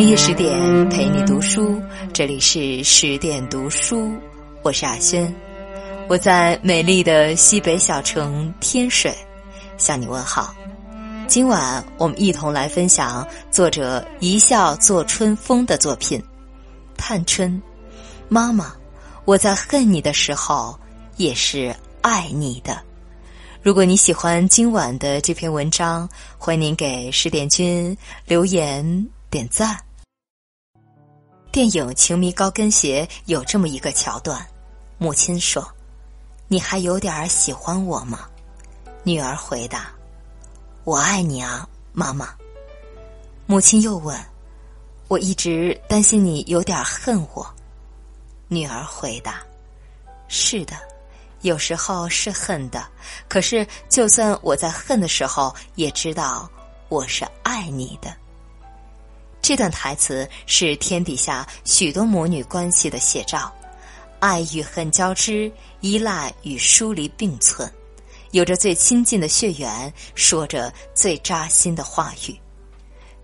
深夜十点陪你读书，这里是十点读书，我是阿轩，我在美丽的西北小城天水向你问好。今晚我们一同来分享作者一笑作春风的作品《探春》。妈妈，我在恨你的时候也是爱你的。如果你喜欢今晚的这篇文章，欢迎您给十点君留言。点赞。电影《情迷高跟鞋》有这么一个桥段，母亲说：“你还有点喜欢我吗？”女儿回答：“我爱你啊，妈妈。”母亲又问：“我一直担心你有点恨我。”女儿回答：“是的，有时候是恨的，可是就算我在恨的时候，也知道我是爱你的。”这段台词是天底下许多母女关系的写照，爱与恨交织，依赖与疏离并存，有着最亲近的血缘，说着最扎心的话语。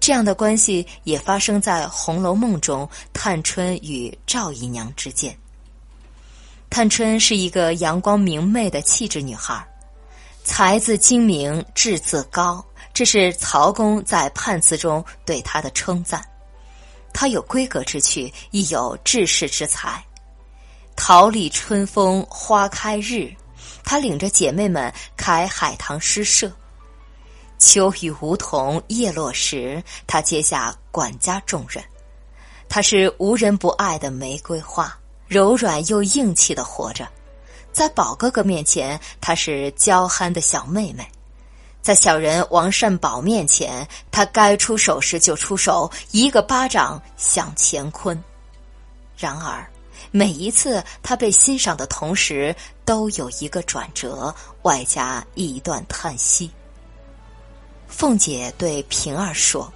这样的关系也发生在《红楼梦》中，探春与赵姨娘之间。探春是一个阳光明媚的气质女孩，才子精明，志自高。这是曹公在判词中对他的称赞，他有闺阁之趣，亦有治世之才。桃李春风花开日，他领着姐妹们开海棠诗社。秋雨梧桐叶落时，他接下管家重任。他是无人不爱的玫瑰花，柔软又硬气的活着。在宝哥哥面前，她是娇憨的小妹妹。在小人王善宝面前，他该出手时就出手，一个巴掌响乾坤。然而，每一次他被欣赏的同时，都有一个转折，外加一段叹息。凤姐对平儿说：“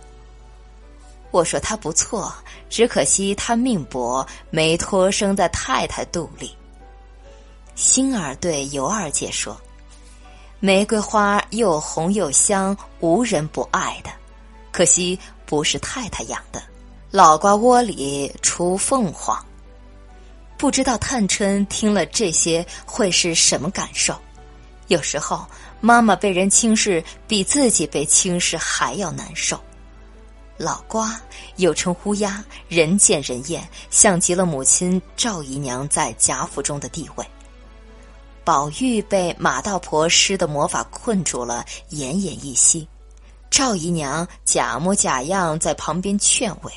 我说他不错，只可惜他命薄，没托生在太太肚里。”星儿对尤二姐说。玫瑰花又红又香，无人不爱的。可惜不是太太养的，老瓜窝里出凤凰。不知道探春听了这些会是什么感受？有时候妈妈被人轻视，比自己被轻视还要难受。老瓜又称乌鸦，人见人厌，像极了母亲赵姨娘在贾府中的地位。宝玉被马道婆施的魔法困住了，奄奄一息。赵姨娘假模假样在旁边劝慰，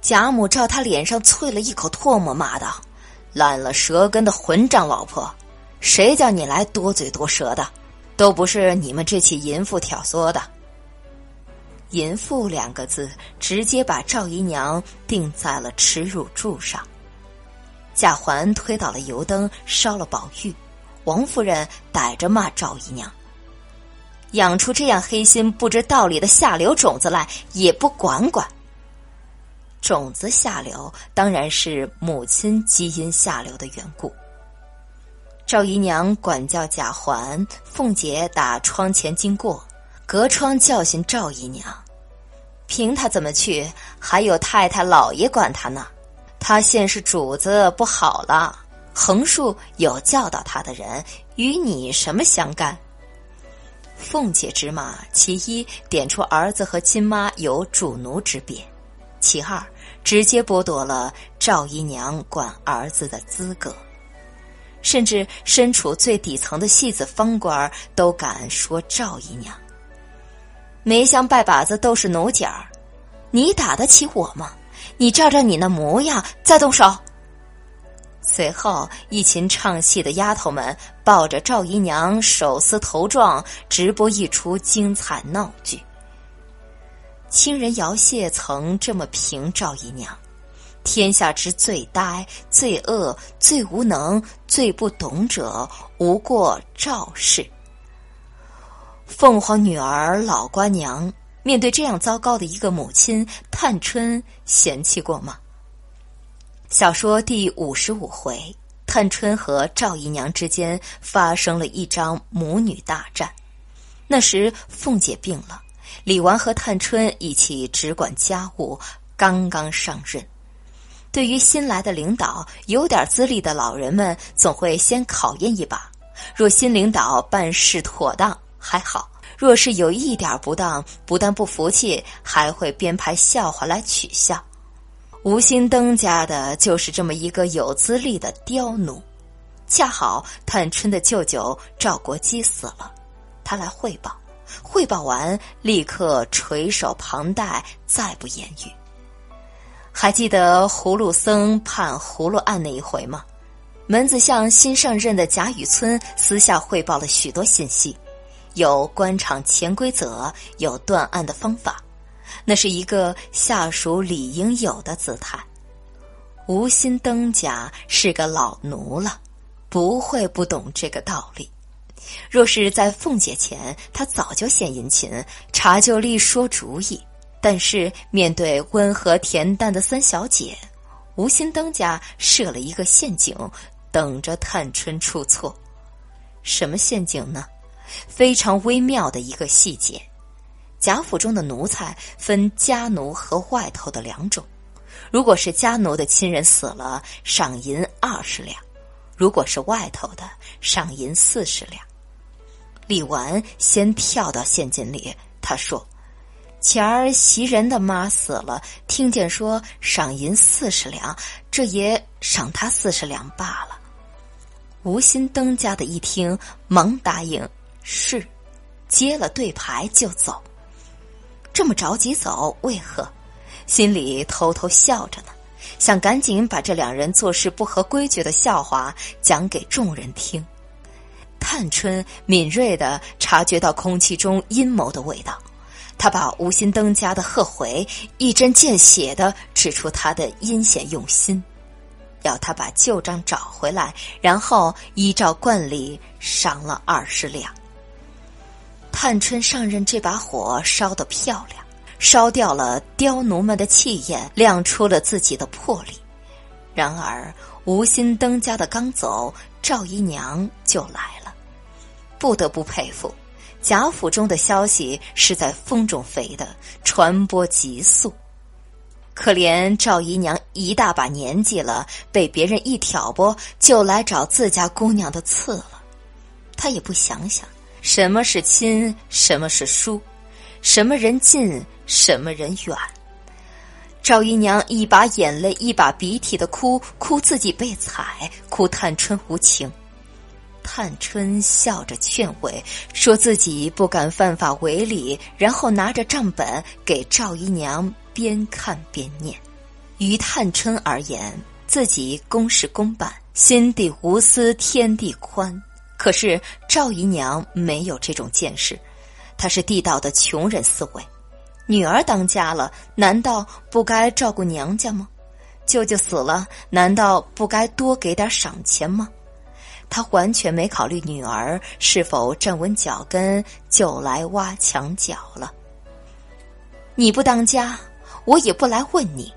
贾母照他脸上啐了一口唾沫，骂道：“烂了舌根的混账老婆！谁叫你来多嘴多舌的？都不是你们这起淫妇挑唆的。”“淫妇”两个字直接把赵姨娘钉在了耻辱柱上。贾环推倒了油灯，烧了宝玉。王夫人逮着骂赵姨娘，养出这样黑心不知道理的下流种子来，也不管管。种子下流，当然是母亲基因下流的缘故。赵姨娘管教贾环，凤姐打窗前经过，隔窗教训赵姨娘，凭她怎么去？还有太太老爷管她呢，她现是主子不好了。横竖有教导他的人，与你什么相干？凤姐之骂，其一点出儿子和亲妈有主奴之别；其二，直接剥夺了赵姨娘管儿子的资格。甚至身处最底层的戏子方官都敢说赵姨娘。梅香拜把子都是奴家儿，你打得起我吗？你照照你那模样，再动手！随后，一群唱戏的丫头们抱着赵姨娘手撕头撞，直播一出精彩闹剧。亲人姚谢曾这么评赵姨娘：天下之最呆、最恶、最无能、最不懂者，无过赵氏。凤凰女儿老瓜娘，面对这样糟糕的一个母亲，探春嫌弃过吗？小说第五十五回，探春和赵姨娘之间发生了一张母女大战。那时凤姐病了，李纨和探春一起只管家务，刚刚上任。对于新来的领导，有点资历的老人们总会先考验一把。若新领导办事妥当，还好；若是有一点不当，不但不服气，还会编排笑话来取笑。吴新登家的就是这么一个有资历的刁奴。恰好探春的舅舅赵国基死了，他来汇报，汇报完立刻垂手旁贷，再不言语。还记得葫芦僧判葫芦案那一回吗？门子向新上任的贾雨村私下汇报了许多信息，有官场潜规则，有断案的方法，那是一个下属理应有的姿态。吴心登家是个老奴了，不会不懂这个道理。若是在凤姐前，他早就献殷勤，查旧例，说主意。但是面对温和恬淡的三小姐，吴心登家设了一个陷阱，等着探春出错。什么陷阱呢？非常微妙的一个细节：贾府中的奴才分家奴和外头的两种。如果是家奴的亲人死了，赏银二十两；如果是外头的，赏银四十两。李纨先跳到陷阱里，他说。前儿袭人的妈死了，听见说赏银四十两，这也赏他四十两罢了。吴心登家的一听，忙答应是，接了对牌就走。这么着急走，为何？心里偷偷笑着呢，想赶紧把这两人做事不合规矩的笑话讲给众人听。探春敏锐的察觉到空气中阴谋的味道。他把吴心登家的贺回一针见血的指出他的阴险用心，要他把旧账找回来，然后依照惯例赏了二十两。探春上任这把火烧得漂亮，烧掉了刁奴们的气焰，亮出了自己的魄力。然而无心登家的刚走，赵姨娘就来了，不得不佩服。贾府中的消息是在风中飞的，传播急速。可怜赵姨娘一大把年纪了，被别人一挑拨，就来找自家姑娘的刺了。她也不想想什么是亲，什么是疏，什么人近，什么人远。赵姨娘一把眼泪一把鼻涕的哭，哭自己被踩，哭探春无情。探春笑着劝慰，说自己不敢犯法违礼，然后拿着账本给赵姨娘边看边念。于探春而言，自己公事公办，心地无私，天地宽。可是赵姨娘没有这种见识，她是地道的穷人思维。女儿当家了，难道不该照顾娘家吗？舅舅死了，难道不该多给点赏钱吗？他完全没考虑女儿是否站稳脚跟，就来挖墙脚了。你不当家，我也不来问你。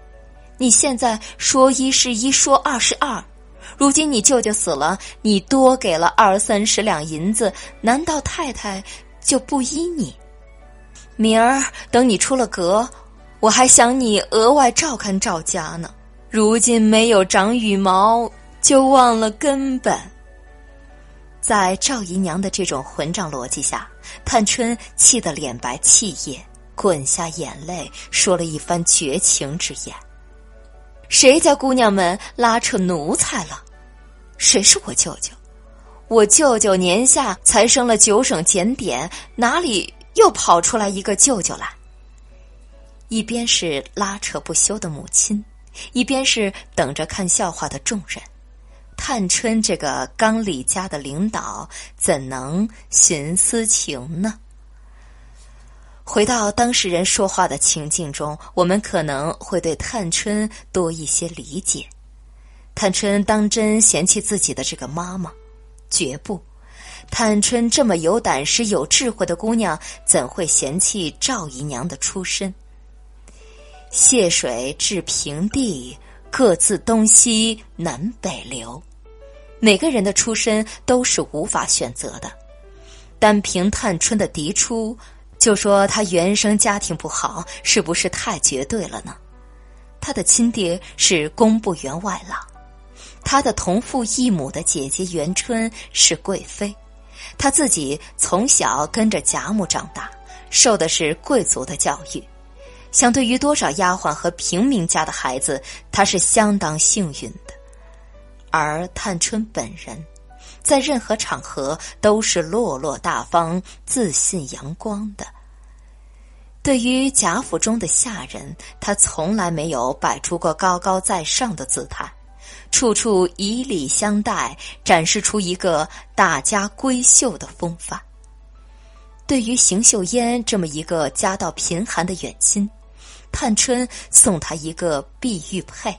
你现在说一是一，说二是二。如今你舅舅死了，你多给了二三十两银子，难道太太就不依你？明儿等你出了阁，我还想你额外照看赵家呢。如今没有长羽毛，就忘了根本。在赵姨娘的这种混账逻辑下，探春气得脸白气叶，滚下眼泪，说了一番绝情之言：“谁家姑娘们拉扯奴才了？谁是我舅舅？我舅舅年下才升了九省检点，哪里又跑出来一个舅舅来？”一边是拉扯不休的母亲，一边是等着看笑话的众人。探春这个刚李家的领导，怎能徇私情呢？回到当事人说话的情境中，我们可能会对探春多一些理解。探春当真嫌弃自己的这个妈妈？绝不。探春这么有胆识、有智慧的姑娘，怎会嫌弃赵姨娘的出身？泄水至平地，各自东西南北流。每个人的出身都是无法选择的，单凭探春的嫡出，就说她原生家庭不好，是不是太绝对了呢？他的亲爹是工部员外郎，他的同父异母的姐姐元春是贵妃，他自己从小跟着贾母长大，受的是贵族的教育。相对于多少丫鬟和平民家的孩子，他是相当幸运的。而探春本人，在任何场合都是落落大方、自信阳光的。对于贾府中的下人，他从来没有摆出过高高在上的姿态，处处以礼相待，展示出一个大家闺秀的风范。对于邢岫烟这么一个家道贫寒的远亲，探春送他一个碧玉佩。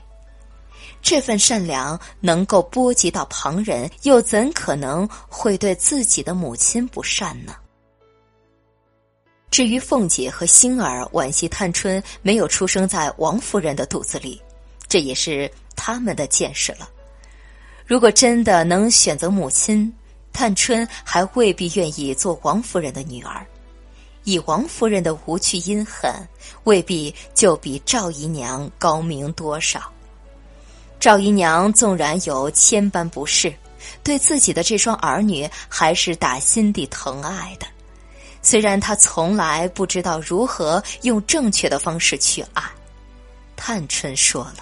这份善良能够波及到旁人，又怎可能会对自己的母亲不善呢？至于凤姐和星儿惋惜探春没有出生在王夫人的肚子里，这也是他们的见识了。如果真的能选择母亲，探春还未必愿意做王夫人的女儿。以王夫人的无趣阴狠，未必就比赵姨娘高明多少。赵姨娘纵然有千般不是，对自己的这双儿女还是打心底疼爱的。虽然她从来不知道如何用正确的方式去爱，探春说了：“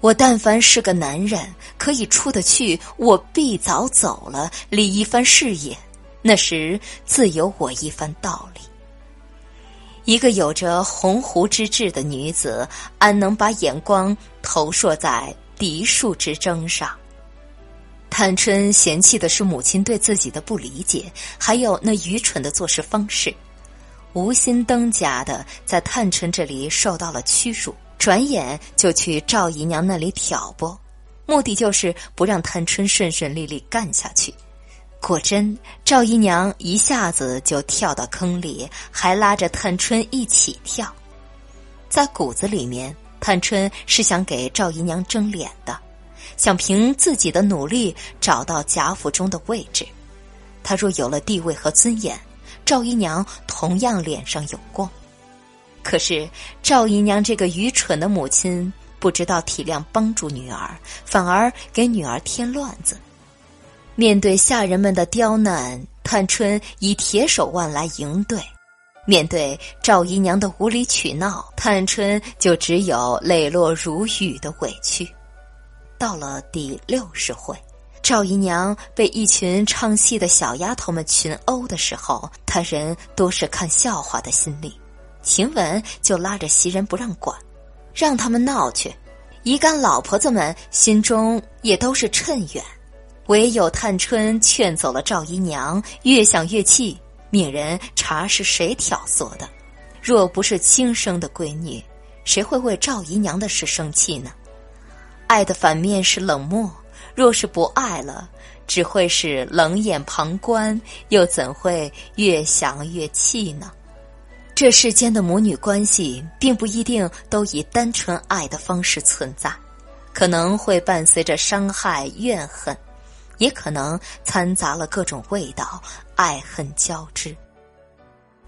我但凡是个男人，可以出得去，我必早走了，理一番事业。那时自有我一番道理。一个有着鸿鹄之志的女子，安能把眼光投射在嫡庶之争上？”探春嫌弃的是母亲对自己的不理解，还有那愚蠢的做事方式，无心登家的在探春这里受到了屈辱，转眼就去赵姨娘那里挑拨，目的就是不让探春顺顺利利干下去。果真，赵姨娘一下子就跳到坑里，还拉着探春一起跳。在骨子里面，探春是想给赵姨娘争脸的。想凭自己的努力找到贾府中的位置，他若有了地位和尊严，赵姨娘同样脸上有光。可是赵姨娘这个愚蠢的母亲不知道体谅帮助女儿，反而给女儿添乱子。面对下人们的刁难，探春以铁手腕来应对；面对赵姨娘的无理取闹，探春就只有泪落如雨的委屈。到了第六十回，赵姨娘被一群唱戏的小丫头们群殴的时候，他人都是看笑话的心理。晴雯就拉着袭人不让管，让他们闹去。一干老婆子们心中也都是趁远，唯有探春劝走了赵姨娘。越想越气，命人查是谁挑唆的。若不是亲生的闺女，谁会为赵姨娘的事生气呢？爱的反面是冷漠，若是不爱了，只会是冷眼旁观，又怎会越想越气呢？这世间的母女关系，并不一定都以单纯爱的方式存在，可能会伴随着伤害、怨恨，也可能掺杂了各种味道，爱恨交织。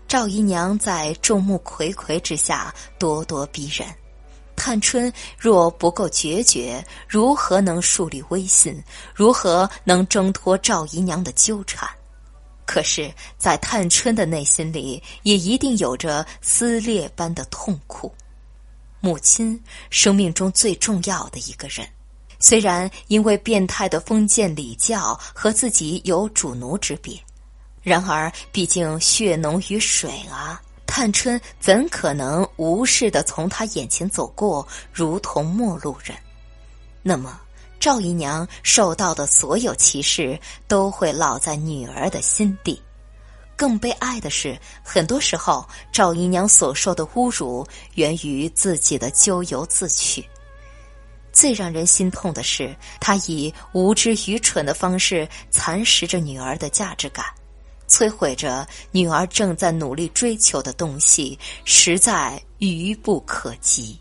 赵姨娘在众目睽睽之下咄咄逼人。探春若不够决绝，如何能树立威信？如何能挣脱赵姨娘的纠缠？可是，在探春的内心里，也一定有着撕裂般的痛苦。母亲，生命中最重要的一个人，虽然因为变态的封建礼教和自己有主奴之别，然而毕竟血浓于水啊。探春怎可能无视的从他眼前走过，如同陌路人？那么赵姨娘受到的所有歧视都会落在女儿的心底。更悲哀的是，很多时候赵姨娘所受的侮辱源于自己的咎由自取。最让人心痛的是，她以无知愚蠢的方式蚕食着女儿的价值感。摧毁着女儿正在努力追求的东西，实在愚不可及。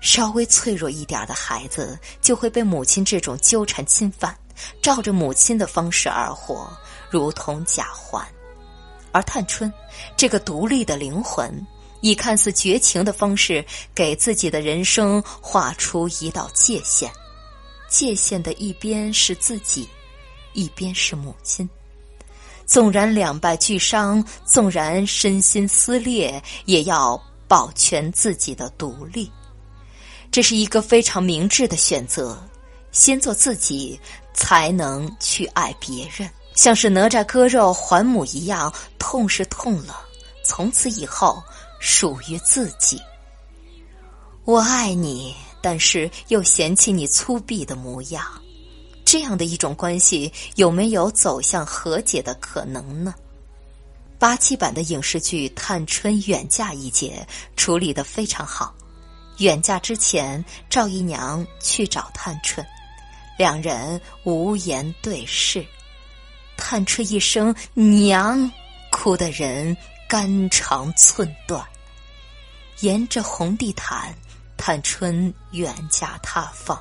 稍微脆弱一点的孩子，就会被母亲这种纠缠侵犯，照着母亲的方式而活，如同假环。而探春这个独立的灵魂，以看似绝情的方式，给自己的人生画出一道界限。界限的一边是自己，一边是母亲。纵然两败俱伤，纵然身心撕裂，也要保全自己的独立。这是一个非常明智的选择。先做自己，才能去爱别人。像是哪吒割肉还母一样，痛是痛了，从此以后属于自己。我爱你，但是又嫌弃你粗鄙的模样，这样的一种关系有没有走向和解的可能呢？八七版的影视剧《探春远嫁》一节处理的非常好。远嫁之前，赵姨娘去找探春，两人无言对视。探春一声“娘”，哭得人肝肠寸断。沿着红地毯，探春远嫁他方，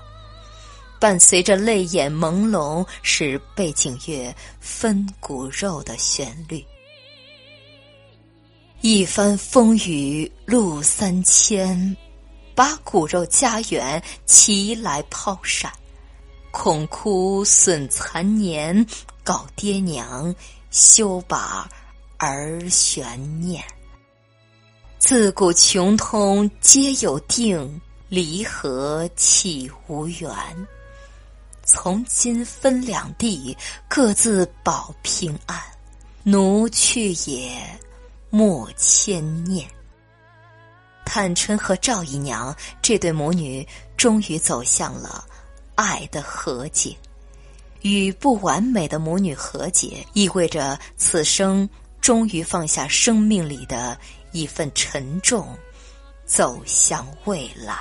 伴随着泪眼朦胧，是背景乐分骨肉的旋律。一番风雨路三千，把骨肉家园齐来抛闪。恐哭损残年，告爹娘休把儿悬念。自古穷通皆有定，离合岂无缘？从今分两地，各自保平安。奴去也，莫牵念。探春和赵姨娘这对母女，终于走向了。爱的和解，与不完美的母女和解，意味着此生终于放下生命里的一份沉重，走向未来。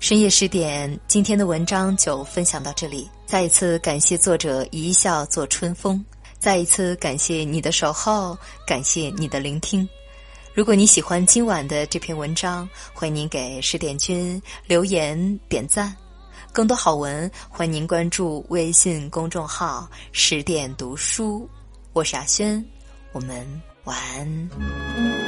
深夜十点，今天的文章就分享到这里。再一次感谢作者一笑作春风，再一次感谢你的守候，感谢你的聆听。如果你喜欢今晚的这篇文章，欢迎您给十点君留言点赞。更多好文，欢迎您关注微信公众号“十点读书”。我是阿轩，我们晚安。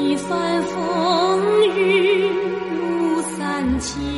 一帆风雨路三千